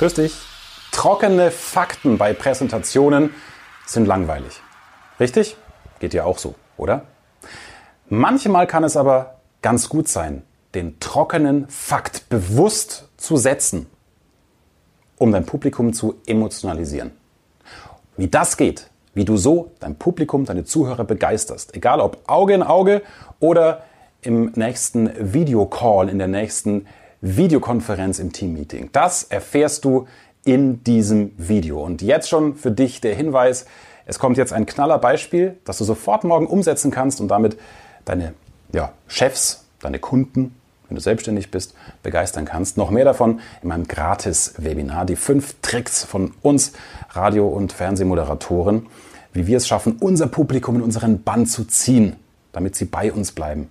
Grüß dich. Trockene Fakten bei Präsentationen sind langweilig. Richtig? Geht dir auch so, oder? Manchmal kann es aber ganz gut sein, den trockenen Fakt bewusst zu setzen, um dein Publikum zu emotionalisieren. Wie das geht, wie du so dein Publikum, deine Zuhörer begeisterst, egal ob Auge in Auge oder im nächsten Videocall, in der nächsten Videokonferenz im Teammeeting. Das erfährst du in diesem Video. Und jetzt schon für dich der Hinweis, es kommt jetzt ein knaller Beispiel, das du sofort morgen umsetzen kannst und damit deine ja, Chefs, deine Kunden, wenn du selbstständig bist, begeistern kannst. Noch mehr davon in meinem Gratis-Webinar. Die fünf Tricks von uns Radio- und Fernsehmoderatoren, wie wir es schaffen, unser Publikum in unseren Bann zu ziehen, damit sie bei uns bleiben.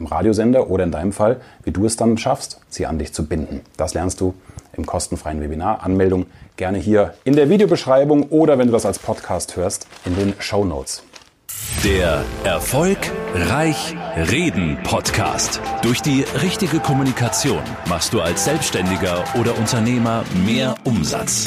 Im Radiosender oder in deinem Fall, wie du es dann schaffst, sie an dich zu binden. Das lernst du im kostenfreien Webinar. Anmeldung gerne hier in der Videobeschreibung oder wenn du das als Podcast hörst, in den Show Notes. Der Erfolg Reich Reden Podcast. Durch die richtige Kommunikation machst du als Selbstständiger oder Unternehmer mehr Umsatz.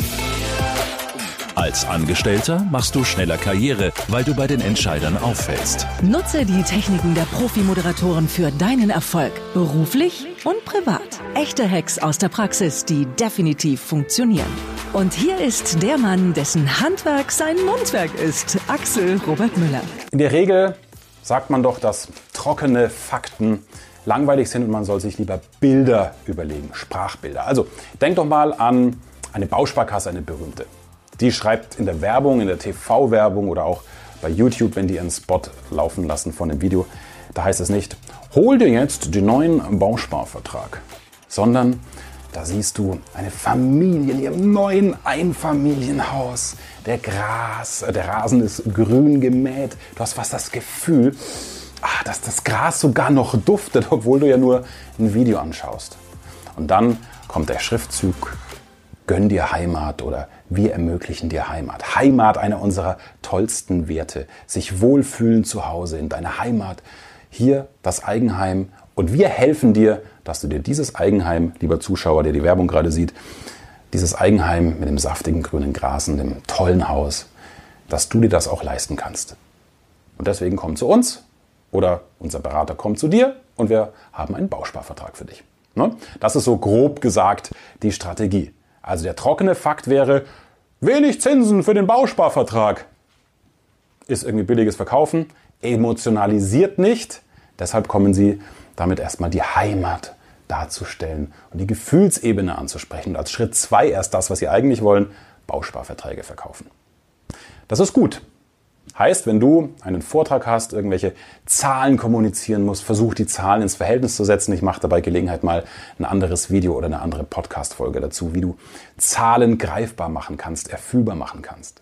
Als Angestellter machst du schneller Karriere, weil du bei den Entscheidern auffällst. Nutze die Techniken der Profi-Moderatoren für deinen Erfolg, beruflich und privat. Echte Hacks aus der Praxis, die definitiv funktionieren. Und hier ist der Mann, dessen Handwerk sein Mundwerk ist, Axel Robert Müller. In der Regel sagt man doch, dass trockene Fakten langweilig sind und man soll sich lieber Bilder überlegen, Sprachbilder. Also denk doch mal an eine Bausparkasse, eine berühmte. Die schreibt in der Werbung, in der TV-Werbung oder auch bei YouTube, wenn die ihren Spot laufen lassen von dem Video, da heißt es nicht, hol dir jetzt den neuen Bausparvertrag, sondern da siehst du eine Familie in ihrem neuen Einfamilienhaus. Der Gras, äh, der Rasen ist grün gemäht. Du hast fast das Gefühl, ah, dass das Gras sogar noch duftet, obwohl du ja nur ein Video anschaust. Und dann kommt der Schriftzug, gönn dir Heimat oder wir ermöglichen dir Heimat. Heimat, einer unserer tollsten Werte. Sich wohlfühlen zu Hause in deiner Heimat. Hier das Eigenheim. Und wir helfen dir, dass du dir dieses Eigenheim, lieber Zuschauer, der die Werbung gerade sieht, dieses Eigenheim mit dem saftigen grünen Gras und dem tollen Haus, dass du dir das auch leisten kannst. Und deswegen komm zu uns oder unser Berater kommt zu dir und wir haben einen Bausparvertrag für dich. Ne? Das ist so grob gesagt die Strategie. Also der trockene Fakt wäre, Wenig Zinsen für den Bausparvertrag. Ist irgendwie billiges Verkaufen, emotionalisiert nicht. Deshalb kommen Sie damit erstmal die Heimat darzustellen und die Gefühlsebene anzusprechen. Und als Schritt zwei erst das, was Sie eigentlich wollen, Bausparverträge verkaufen. Das ist gut. Heißt, wenn du einen Vortrag hast, irgendwelche Zahlen kommunizieren musst, versuch die Zahlen ins Verhältnis zu setzen. Ich mache dabei Gelegenheit mal ein anderes Video oder eine andere Podcast-Folge dazu, wie du Zahlen greifbar machen kannst, erfüllbar machen kannst.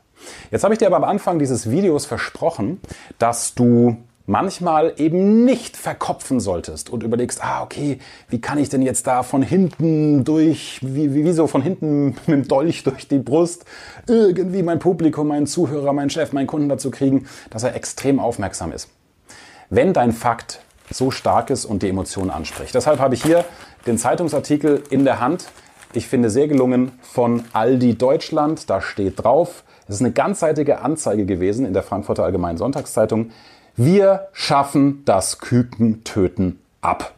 Jetzt habe ich dir aber am Anfang dieses Videos versprochen, dass du manchmal eben nicht verkopfen solltest und überlegst, ah, okay, wie kann ich denn jetzt da von hinten durch, wie, wie, wie so von hinten mit dem Dolch durch die Brust irgendwie mein Publikum, meinen Zuhörer, meinen Chef, meinen Kunden dazu kriegen, dass er extrem aufmerksam ist. Wenn dein Fakt so stark ist und die Emotionen anspricht. Deshalb habe ich hier den Zeitungsartikel in der Hand. Ich finde sehr gelungen von Aldi Deutschland. Da steht drauf, es ist eine ganzseitige Anzeige gewesen in der Frankfurter Allgemeinen Sonntagszeitung. Wir schaffen das Kükentöten ab.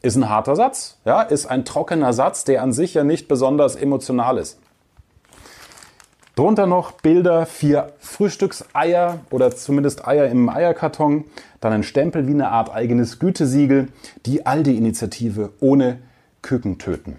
Ist ein harter Satz, ja, ist ein trockener Satz, der an sich ja nicht besonders emotional ist. Drunter noch Bilder, vier Frühstückseier oder zumindest Eier im Eierkarton, dann ein Stempel wie eine Art eigenes Gütesiegel, die Aldi-Initiative ohne Kükentöten.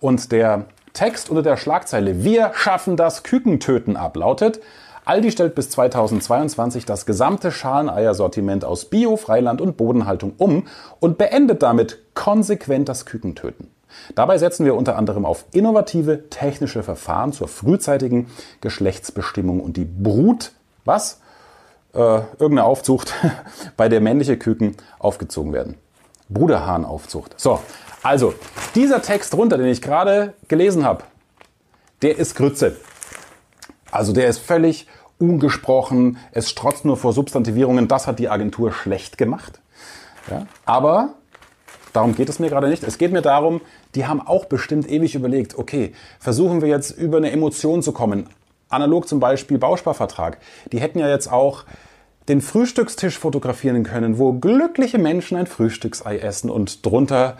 Und der Text unter der Schlagzeile Wir schaffen das Kükentöten ab lautet, Aldi stellt bis 2022 das gesamte Schaleneiersortiment aus Bio, Freiland und Bodenhaltung um und beendet damit konsequent das Kükentöten. Dabei setzen wir unter anderem auf innovative technische Verfahren zur frühzeitigen Geschlechtsbestimmung und die Brut, was? Äh, irgendeine Aufzucht, bei der männliche Küken aufgezogen werden. Bruderhahnaufzucht. So, also dieser Text runter, den ich gerade gelesen habe, der ist Grütze. Also der ist völlig ungesprochen, es strotzt nur vor Substantivierungen, das hat die Agentur schlecht gemacht. Ja? Aber darum geht es mir gerade nicht. Es geht mir darum, die haben auch bestimmt ewig überlegt, okay, versuchen wir jetzt über eine Emotion zu kommen. Analog zum Beispiel Bausparvertrag. Die hätten ja jetzt auch den Frühstückstisch fotografieren können, wo glückliche Menschen ein Frühstücksei essen und drunter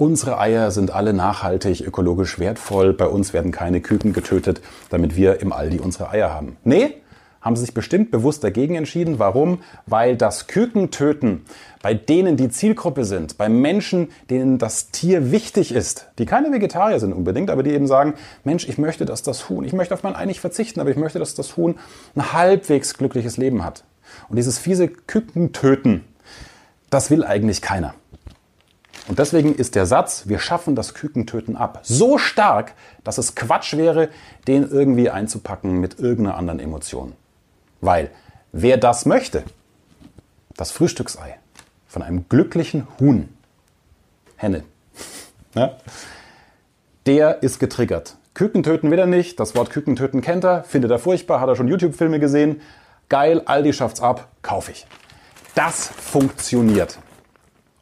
Unsere Eier sind alle nachhaltig, ökologisch wertvoll. Bei uns werden keine Küken getötet, damit wir im Aldi unsere Eier haben. Nee, haben sie sich bestimmt bewusst dagegen entschieden. Warum? Weil das Kükentöten bei denen die Zielgruppe sind, bei Menschen, denen das Tier wichtig ist, die keine Vegetarier sind unbedingt, aber die eben sagen, Mensch, ich möchte, dass das Huhn, ich möchte auf mein Ei nicht verzichten, aber ich möchte, dass das Huhn ein halbwegs glückliches Leben hat. Und dieses fiese Kükentöten, das will eigentlich keiner. Und deswegen ist der Satz, wir schaffen das Kükentöten ab, so stark, dass es Quatsch wäre, den irgendwie einzupacken mit irgendeiner anderen Emotion. Weil wer das möchte, das Frühstücksei von einem glücklichen Huhn, Henne, ja, der ist getriggert. Küken töten will er nicht, das Wort Küken töten kennt er, findet er furchtbar, hat er schon YouTube-Filme gesehen. Geil, Aldi schafft's ab, kaufe ich. Das funktioniert.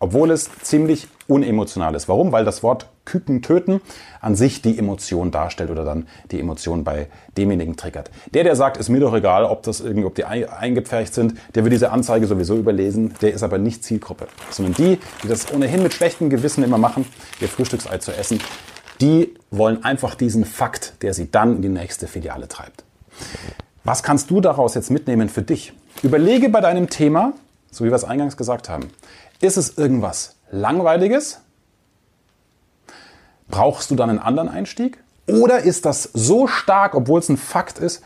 Obwohl es ziemlich unemotional ist. Warum? Weil das Wort Küken töten an sich die Emotion darstellt oder dann die Emotion bei demjenigen triggert. Der, der sagt, ist mir doch egal, ob das irgendwie, ob die eingepfercht sind, der wird diese Anzeige sowieso überlesen, der ist aber nicht Zielgruppe. Sondern die, die das ohnehin mit schlechtem Gewissen immer machen, ihr Frühstücksei zu essen, die wollen einfach diesen Fakt, der sie dann in die nächste Filiale treibt. Was kannst du daraus jetzt mitnehmen für dich? Überlege bei deinem Thema, so wie wir es eingangs gesagt haben, ist es irgendwas Langweiliges? Brauchst du dann einen anderen Einstieg? Oder ist das so stark, obwohl es ein Fakt ist,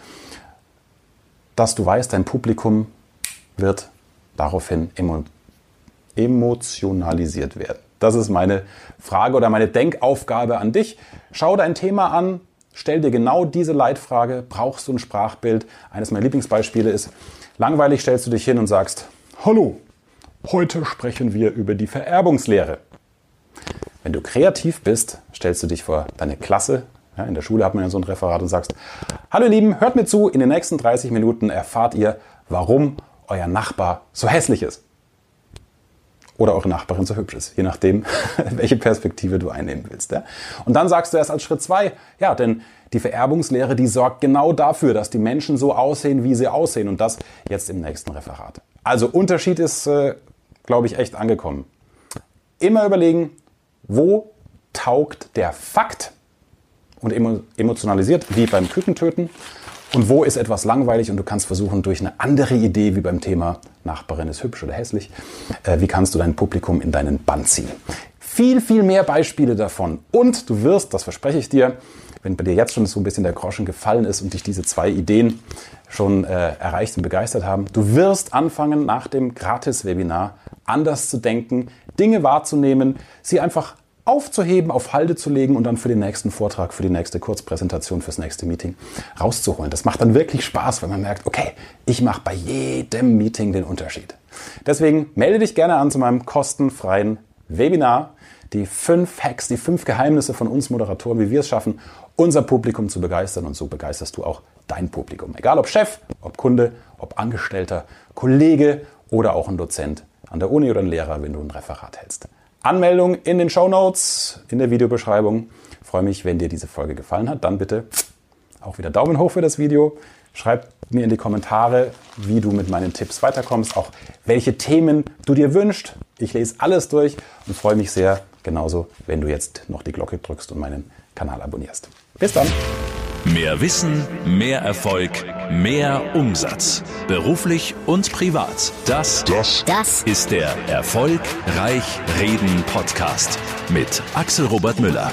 dass du weißt, dein Publikum wird daraufhin emo emotionalisiert werden? Das ist meine Frage oder meine Denkaufgabe an dich. Schau dein Thema an, stell dir genau diese Leitfrage. Brauchst du ein Sprachbild? Eines meiner Lieblingsbeispiele ist, langweilig stellst du dich hin und sagst, Hallo, Heute sprechen wir über die Vererbungslehre. Wenn du kreativ bist, stellst du dich vor deine Klasse. Ja, in der Schule hat man ja so ein Referat und sagst, hallo Lieben, hört mir zu, in den nächsten 30 Minuten erfahrt ihr, warum euer Nachbar so hässlich ist. Oder eure Nachbarin so hübsch ist, je nachdem, welche Perspektive du einnehmen willst. Ja? Und dann sagst du erst als Schritt zwei, ja, denn die Vererbungslehre, die sorgt genau dafür, dass die Menschen so aussehen, wie sie aussehen. Und das jetzt im nächsten Referat. Also Unterschied ist äh, glaube ich, echt angekommen. Immer überlegen, wo taugt der Fakt und emotionalisiert, wie beim Kükentöten, und wo ist etwas langweilig und du kannst versuchen, durch eine andere Idee, wie beim Thema Nachbarin ist hübsch oder hässlich, äh, wie kannst du dein Publikum in deinen Bann ziehen. Viel, viel mehr Beispiele davon. Und du wirst, das verspreche ich dir, wenn bei dir jetzt schon so ein bisschen der Groschen gefallen ist und dich diese zwei Ideen schon äh, erreicht und begeistert haben, du wirst anfangen, nach dem Gratis-Webinar anders zu denken, Dinge wahrzunehmen, sie einfach aufzuheben, auf Halde zu legen und dann für den nächsten Vortrag, für die nächste Kurzpräsentation, fürs nächste Meeting rauszuholen. Das macht dann wirklich Spaß, wenn man merkt, okay, ich mache bei jedem Meeting den Unterschied. Deswegen melde dich gerne an zu meinem kostenfreien Webinar. Die fünf Hacks, die fünf Geheimnisse von uns Moderatoren, wie wir es schaffen, unser Publikum zu begeistern und so begeisterst du auch dein Publikum. Egal ob Chef, ob Kunde, ob Angestellter, Kollege oder auch ein Dozent an der Uni oder ein Lehrer, wenn du ein Referat hältst. Anmeldung in den Show Notes, in der Videobeschreibung. Ich freue mich, wenn dir diese Folge gefallen hat. Dann bitte auch wieder Daumen hoch für das Video. Schreib mir in die Kommentare, wie du mit meinen Tipps weiterkommst, auch welche Themen du dir wünschst. Ich lese alles durch und freue mich sehr, genauso, wenn du jetzt noch die Glocke drückst und meinen Kanal abonnierst. Bis dann! Mehr Wissen, mehr Erfolg, mehr Umsatz. Beruflich und privat. Das, das, das ist der Erfolg Reich Reden Podcast mit Axel Robert Müller.